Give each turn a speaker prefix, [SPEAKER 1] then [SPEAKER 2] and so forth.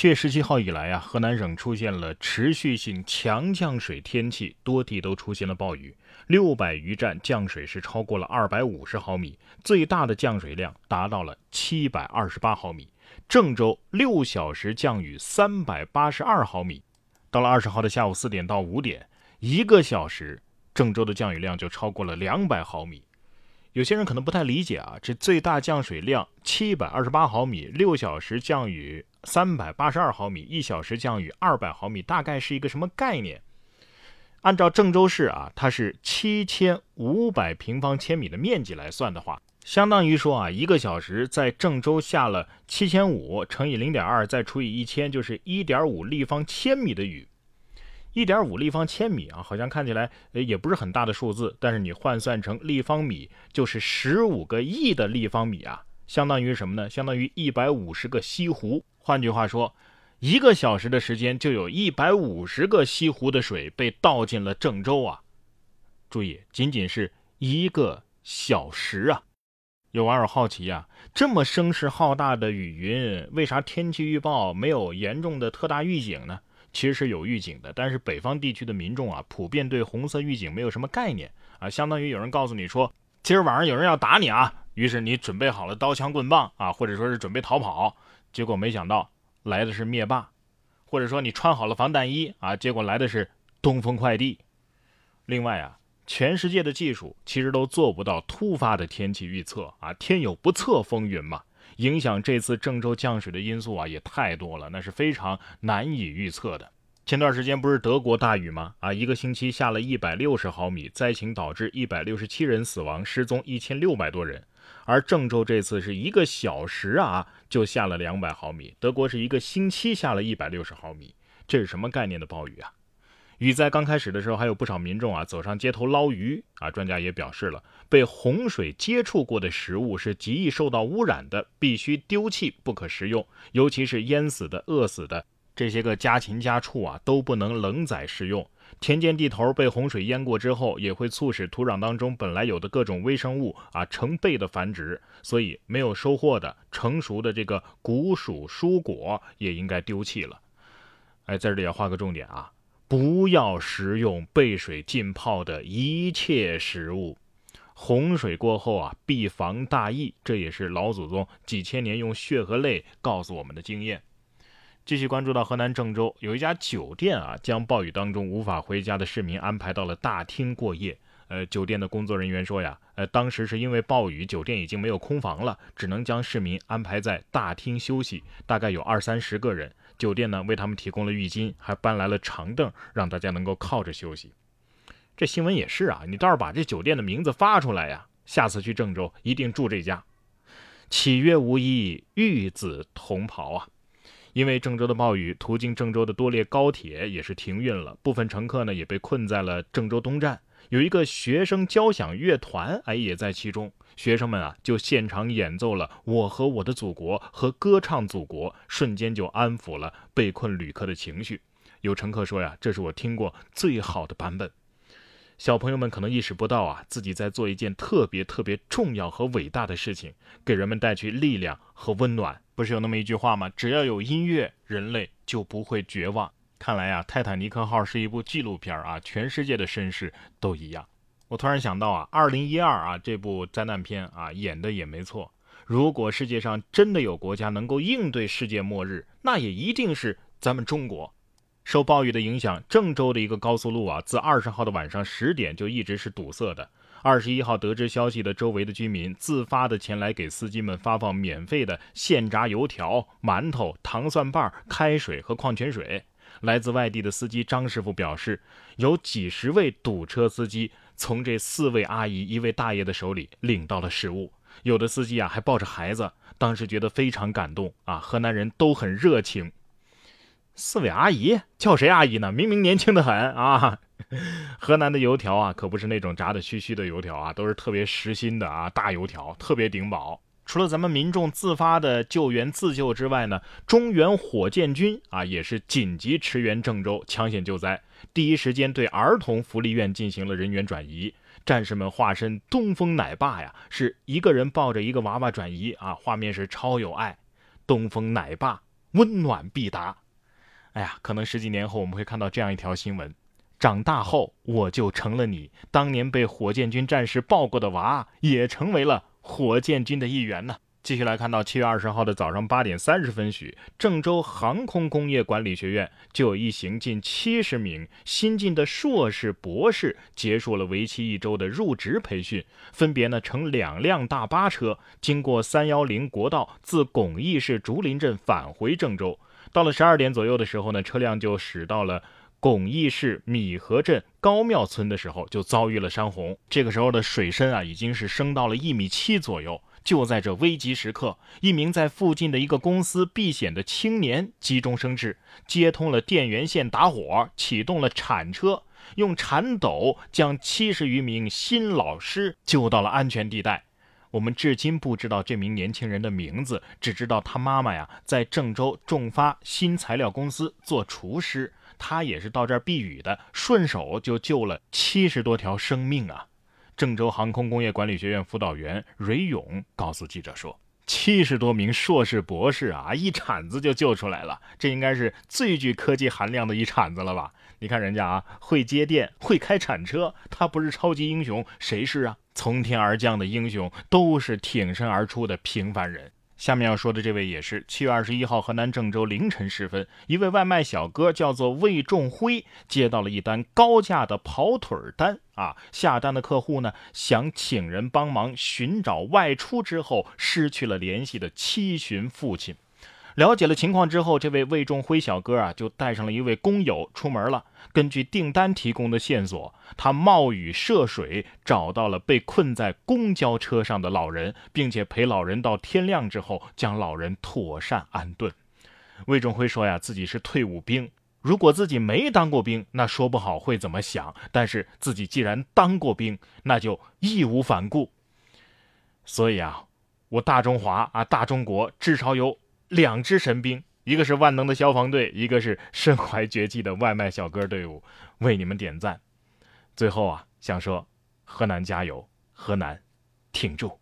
[SPEAKER 1] 七月十七号以来啊，河南省出现了持续性强降水天气，多地都出现了暴雨，六百余站降水是超过了二百五十毫米，最大的降水量达到了七百二十八毫米。郑州六小时降雨三百八十二毫米，到了二十号的下午四点到五点，一个小时郑州的降雨量就超过了两百毫米。有些人可能不太理解啊，这最大降水量七百二十八毫米，六小时降雨三百八十二毫米，一小时降雨二百毫米，大概是一个什么概念？按照郑州市啊，它是七千五百平方千米的面积来算的话，相当于说啊，一个小时在郑州下了七千五乘以零点二，再除以一千，就是一点五立方千米的雨。一点五立方千米啊，好像看起来也不是很大的数字，但是你换算成立方米，就是十五个亿的立方米啊，相当于什么呢？相当于一百五十个西湖。换句话说，一个小时的时间就有一百五十个西湖的水被倒进了郑州啊！注意，仅仅是一个小时啊！有网友好奇呀，这么声势浩大的雨云，为啥天气预报没有严重的特大预警呢？其实是有预警的，但是北方地区的民众啊，普遍对红色预警没有什么概念啊，相当于有人告诉你说，今儿晚上有人要打你啊，于是你准备好了刀枪棍棒啊，或者说是准备逃跑，结果没想到来的是灭霸，或者说你穿好了防弹衣啊，结果来的是东风快递。另外啊，全世界的技术其实都做不到突发的天气预测啊，天有不测风云嘛。影响这次郑州降水的因素啊也太多了，那是非常难以预测的。前段时间不是德国大雨吗？啊，一个星期下了一百六十毫米，灾情导致一百六十七人死亡，失踪一千六百多人。而郑州这次是一个小时啊就下了两百毫米，德国是一个星期下了一百六十毫米，这是什么概念的暴雨啊？雨灾刚开始的时候，还有不少民众啊走上街头捞鱼啊。专家也表示了，被洪水接触过的食物是极易受到污染的，必须丢弃，不可食用。尤其是淹死的、饿死的这些个家禽家畜啊，都不能冷宰食用。田间地头被洪水淹过之后，也会促使土壤当中本来有的各种微生物啊成倍的繁殖，所以没有收获的成熟的这个谷薯蔬果也应该丢弃了。哎，在这里要画个重点啊。不要食用被水浸泡的一切食物。洪水过后啊，必防大疫，这也是老祖宗几千年用血和泪告诉我们的经验。继续关注到河南郑州，有一家酒店啊，将暴雨当中无法回家的市民安排到了大厅过夜。呃，酒店的工作人员说呀，呃，当时是因为暴雨，酒店已经没有空房了，只能将市民安排在大厅休息，大概有二三十个人。酒店呢为他们提供了浴巾，还搬来了长凳，让大家能够靠着休息。这新闻也是啊，你倒是把这酒店的名字发出来呀，下次去郑州一定住这家。岂曰无衣，玉子同袍啊！因为郑州的暴雨，途经郑州的多列高铁也是停运了，部分乘客呢也被困在了郑州东站。有一个学生交响乐团，哎，也在其中。学生们啊，就现场演奏了《我和我的祖国》和歌唱祖国，瞬间就安抚了被困旅客的情绪。有乘客说呀，这是我听过最好的版本。小朋友们可能意识不到啊，自己在做一件特别特别重要和伟大的事情，给人们带去力量和温暖。不是有那么一句话吗？只要有音乐，人类就不会绝望。看来呀，泰坦尼克号是一部纪录片啊，全世界的绅士都一样。我突然想到啊，二零一二啊这部灾难片啊演的也没错。如果世界上真的有国家能够应对世界末日，那也一定是咱们中国。受暴雨的影响，郑州的一个高速路啊，自二十号的晚上十点就一直是堵塞的。二十一号得知消息的周围的居民自发的前来给司机们发放免费的现炸油条、馒头、糖蒜瓣、开水和矿泉水。来自外地的司机张师傅表示，有几十位堵车司机从这四位阿姨、一位大爷的手里领到了食物，有的司机啊还抱着孩子，当时觉得非常感动啊！河南人都很热情。四位阿姨叫谁阿姨呢？明明年轻的很啊！河南的油条啊，可不是那种炸的虚虚的油条啊，都是特别实心的啊，大油条，特别顶饱。除了咱们民众自发的救援自救之外呢，中原火箭军啊也是紧急驰援郑州抢险救灾，第一时间对儿童福利院进行了人员转移。战士们化身东风奶爸呀，是一个人抱着一个娃娃转移啊，画面是超有爱。东风奶爸温暖必达。哎呀，可能十几年后我们会看到这样一条新闻：长大后我就成了你当年被火箭军战士抱过的娃，也成为了火箭军的一员呢。继续来看到七月二十号的早上八点三十分许，郑州航空工业管理学院就有一行近七十名新进的硕士、博士结束了为期一周的入职培训，分别呢乘两辆大巴车，经过三幺零国道，自巩义市竹林镇返回郑州。到了十二点左右的时候呢，车辆就驶到了巩义市米河镇高庙村的时候，就遭遇了山洪。这个时候的水深啊，已经是升到了一米七左右。就在这危急时刻，一名在附近的一个公司避险的青年急中生智，接通了电源线打火，启动了铲车，用铲斗将七十余名新老师救到了安全地带。我们至今不知道这名年轻人的名字，只知道他妈妈呀在郑州众发新材料公司做厨师，他也是到这儿避雨的，顺手就救了七十多条生命啊。郑州航空工业管理学院辅导员蕊勇告诉记者说：“七十多名硕士、博士啊，一铲子就救出来了，这应该是最具科技含量的一铲子了吧？你看人家啊，会接电，会开铲车，他不是超级英雄，谁是啊？从天而降的英雄，都是挺身而出的平凡人。”下面要说的这位也是七月二十一号河南郑州凌晨时分，一位外卖小哥叫做魏仲辉，接到了一单高价的跑腿单啊！下单的客户呢，想请人帮忙寻找外出之后失去了联系的七旬父亲。了解了情况之后，这位魏仲辉小哥啊，就带上了一位工友出门了。根据订单提供的线索，他冒雨涉水找到了被困在公交车上的老人，并且陪老人到天亮之后，将老人妥善安顿。魏仲辉说呀，自己是退伍兵，如果自己没当过兵，那说不好会怎么想。但是自己既然当过兵，那就义无反顾。所以啊，我大中华啊，大中国至少有。两支神兵，一个是万能的消防队，一个是身怀绝技的外卖小哥队伍，为你们点赞。最后啊，想说，河南加油，河南挺住。